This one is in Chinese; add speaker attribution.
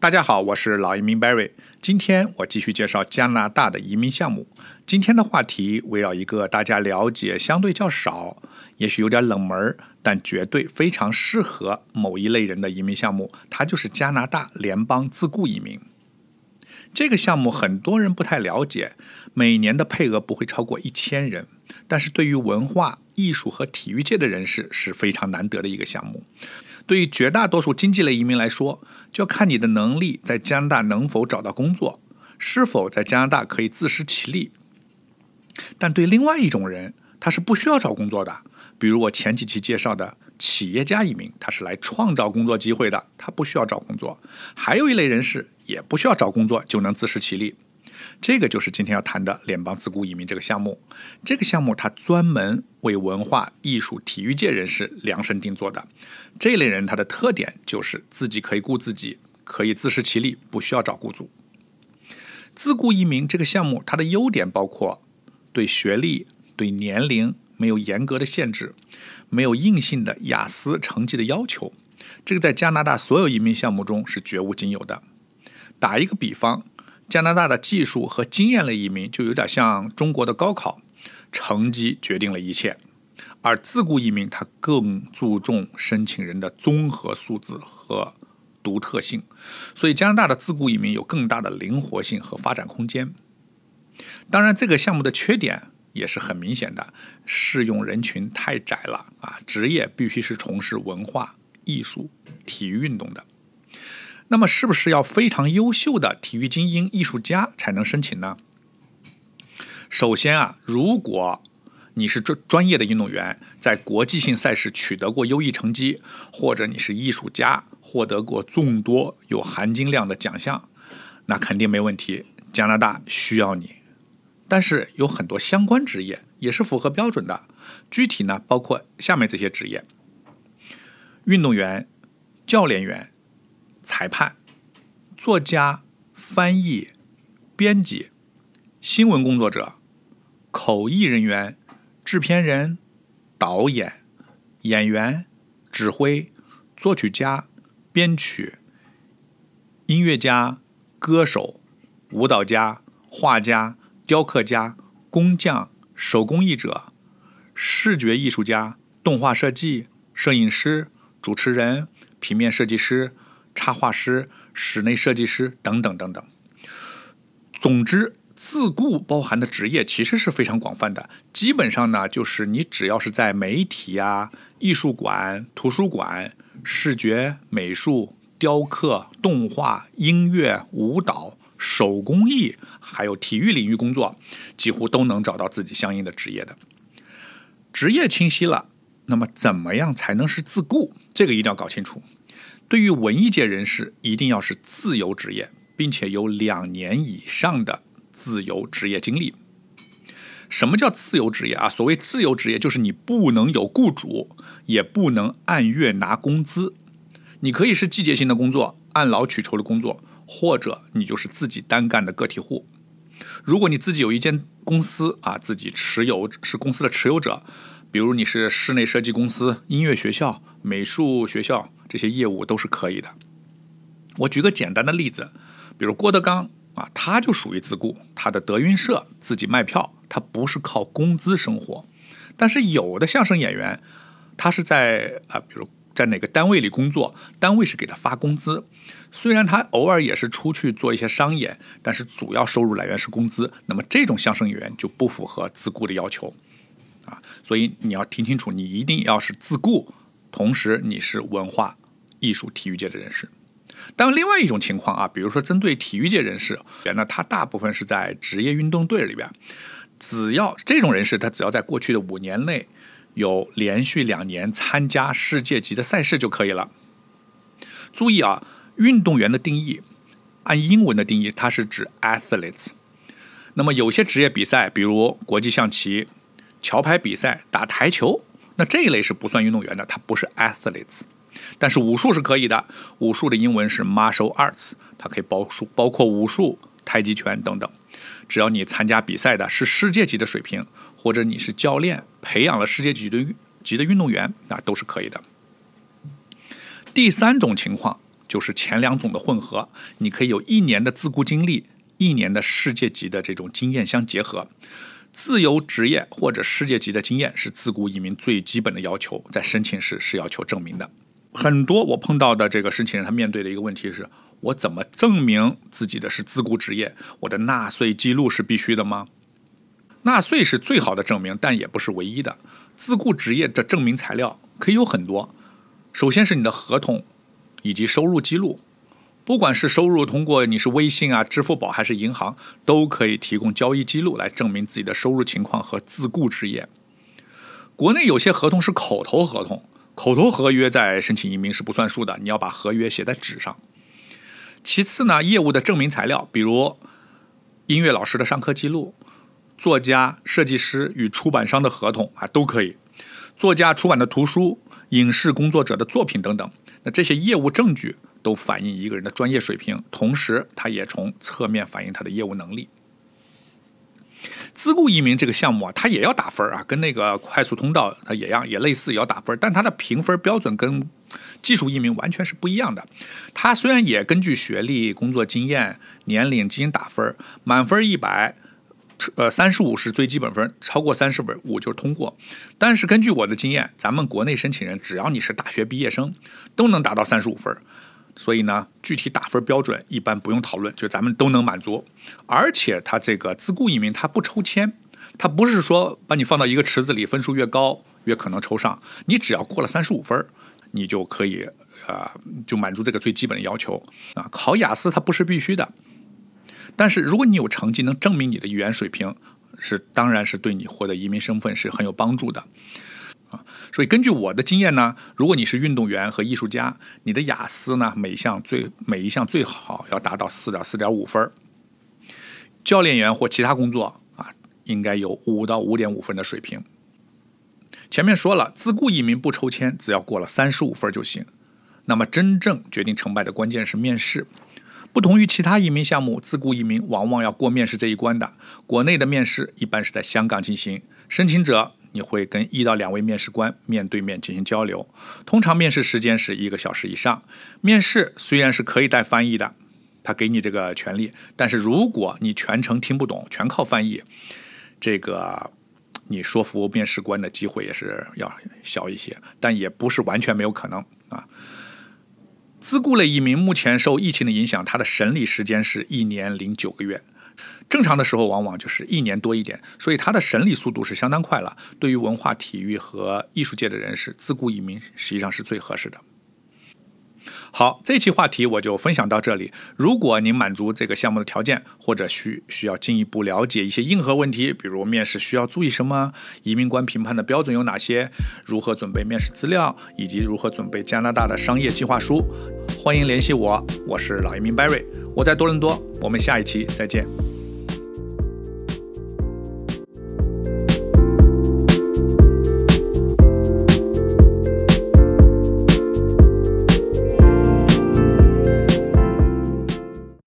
Speaker 1: 大家好，我是老移民 Barry。今天我继续介绍加拿大的移民项目。今天的话题围绕一个大家了解相对较少，也许有点冷门，但绝对非常适合某一类人的移民项目，它就是加拿大联邦自雇移民。这个项目很多人不太了解，每年的配额不会超过一千人，但是对于文化艺术和体育界的人士是非常难得的一个项目。对于绝大多数经济类移民来说，就要看你的能力在加拿大能否找到工作，是否在加拿大可以自食其力。但对另外一种人，他是不需要找工作的，比如我前几期介绍的企业家移民，他是来创造工作机会的，他不需要找工作。还有一类人士也不需要找工作就能自食其力。这个就是今天要谈的联邦自雇移民这个项目。这个项目它专门为文化艺术、体育界人士量身定做的。这类人他的特点就是自己可以雇自己，可以自食其力，不需要找雇主。自雇移民这个项目它的优点包括对学历、对年龄没有严格的限制，没有硬性的雅思成绩的要求。这个在加拿大所有移民项目中是绝无仅有的。打一个比方。加拿大的技术和经验类移民就有点像中国的高考，成绩决定了一切，而自雇移民它更注重申请人的综合素质和独特性，所以加拿大的自雇移民有更大的灵活性和发展空间。当然，这个项目的缺点也是很明显的，适用人群太窄了啊，职业必须是从事文化艺术、体育运动的。那么，是不是要非常优秀的体育精英、艺术家才能申请呢？首先啊，如果你是专专业的运动员，在国际性赛事取得过优异成绩，或者你是艺术家，获得过众多有含金量的奖项，那肯定没问题。加拿大需要你。但是有很多相关职业也是符合标准的，具体呢，包括下面这些职业：运动员、教练员。裁判、作家、翻译、编辑、新闻工作者、口译人员、制片人、导演、演员、指挥、作曲家、编曲、音乐家、歌手、舞蹈家、画家、雕刻家、工匠、手工艺者、视觉艺术家、动画设计、摄影师、主持人、平面设计师。插画师、室内设计师等等等等。总之，自雇包含的职业其实是非常广泛的。基本上呢，就是你只要是在媒体啊、艺术馆、图书馆、视觉美术、雕刻、动画、音乐、舞蹈、手工艺，还有体育领域工作，几乎都能找到自己相应的职业的。职业清晰了，那么怎么样才能是自雇？这个一定要搞清楚。对于文艺界人士，一定要是自由职业，并且有两年以上的自由职业经历。什么叫自由职业啊？所谓自由职业，就是你不能有雇主，也不能按月拿工资。你可以是季节性的工作，按劳取酬的工作，或者你就是自己单干的个体户。如果你自己有一间公司啊，自己持有是公司的持有者，比如你是室内设计公司、音乐学校、美术学校。这些业务都是可以的。我举个简单的例子，比如郭德纲啊，他就属于自雇，他的德云社自己卖票，他不是靠工资生活。但是有的相声演员，他是在啊，比如在哪个单位里工作，单位是给他发工资。虽然他偶尔也是出去做一些商演，但是主要收入来源是工资。那么这种相声演员就不符合自雇的要求啊。所以你要听清楚，你一定要是自雇，同时你是文化。艺术体育界的人士，当另外一种情况啊，比如说针对体育界人士，那他大部分是在职业运动队里边，只要这种人士，他只要在过去的五年内有连续两年参加世界级的赛事就可以了。注意啊，运动员的定义，按英文的定义，它是指 athletes。那么有些职业比赛，比如国际象棋、桥牌比赛、打台球，那这一类是不算运动员的，它不是 athletes。但是武术是可以的，武术的英文是 martial arts，它可以包数包括武术、太极拳等等。只要你参加比赛的是世界级的水平，或者你是教练培养了世界级的级的运动员，那都是可以的。第三种情况就是前两种的混合，你可以有一年的自雇经历，一年的世界级的这种经验相结合。自由职业或者世界级的经验是自雇移民最基本的要求，在申请时是要求证明的。很多我碰到的这个申请人，他面对的一个问题是：我怎么证明自己的是自雇职业？我的纳税记录是必须的吗？纳税是最好的证明，但也不是唯一的。自雇职业的证明材料可以有很多。首先是你的合同以及收入记录，不管是收入通过你是微信啊、支付宝还是银行，都可以提供交易记录来证明自己的收入情况和自雇职业。国内有些合同是口头合同。口头合约在申请移民是不算数的，你要把合约写在纸上。其次呢，业务的证明材料，比如音乐老师的上课记录、作家、设计师与出版商的合同啊，都可以。作家出版的图书、影视工作者的作品等等，那这些业务证据都反映一个人的专业水平，同时它也从侧面反映他的业务能力。自雇移民这个项目啊，它也要打分啊，跟那个快速通道它也一样，也类似也要打分，但它的评分标准跟技术移民完全是不一样的。它虽然也根据学历、工作经验、年龄进行打分，满分一百，呃，三十五是最基本分，超过三十五就是通过。但是根据我的经验，咱们国内申请人只要你是大学毕业生，都能达到三十五分。所以呢，具体打分标准一般不用讨论，就咱们都能满足。而且他这个自雇移民他不抽签，他不是说把你放到一个池子里，分数越高越可能抽上。你只要过了三十五分，你就可以啊，就满足这个最基本的要求啊。考雅思它不是必须的，但是如果你有成绩能证明你的语言水平，是当然是对你获得移民身份是很有帮助的。啊，所以根据我的经验呢，如果你是运动员和艺术家，你的雅思呢每项最每一项最好要达到四点四点五分教练员或其他工作啊，应该有五到五点五分的水平。前面说了，自雇移民不抽签，只要过了三十五分就行。那么真正决定成败的关键是面试。不同于其他移民项目，自雇移民往往要过面试这一关的。国内的面试一般是在香港进行，申请者。你会跟一到两位面试官面对面进行交流，通常面试时间是一个小时以上。面试虽然是可以带翻译的，他给你这个权利，但是如果你全程听不懂，全靠翻译，这个你说服面试官的机会也是要小一些，但也不是完全没有可能啊。自雇类移民目前受疫情的影响，它的审理时间是一年零九个月。正常的时候往往就是一年多一点，所以它的审理速度是相当快了。对于文化、体育和艺术界的人士，自雇移民实际上是最合适的。好，这期话题我就分享到这里。如果您满足这个项目的条件，或者需需要进一步了解一些硬核问题，比如面试需要注意什么，移民官评判的标准有哪些，如何准备面试资料，以及如何准备加拿大的商业计划书，欢迎联系我。我是老移民 Barry，我在多伦多。我们下一期再见。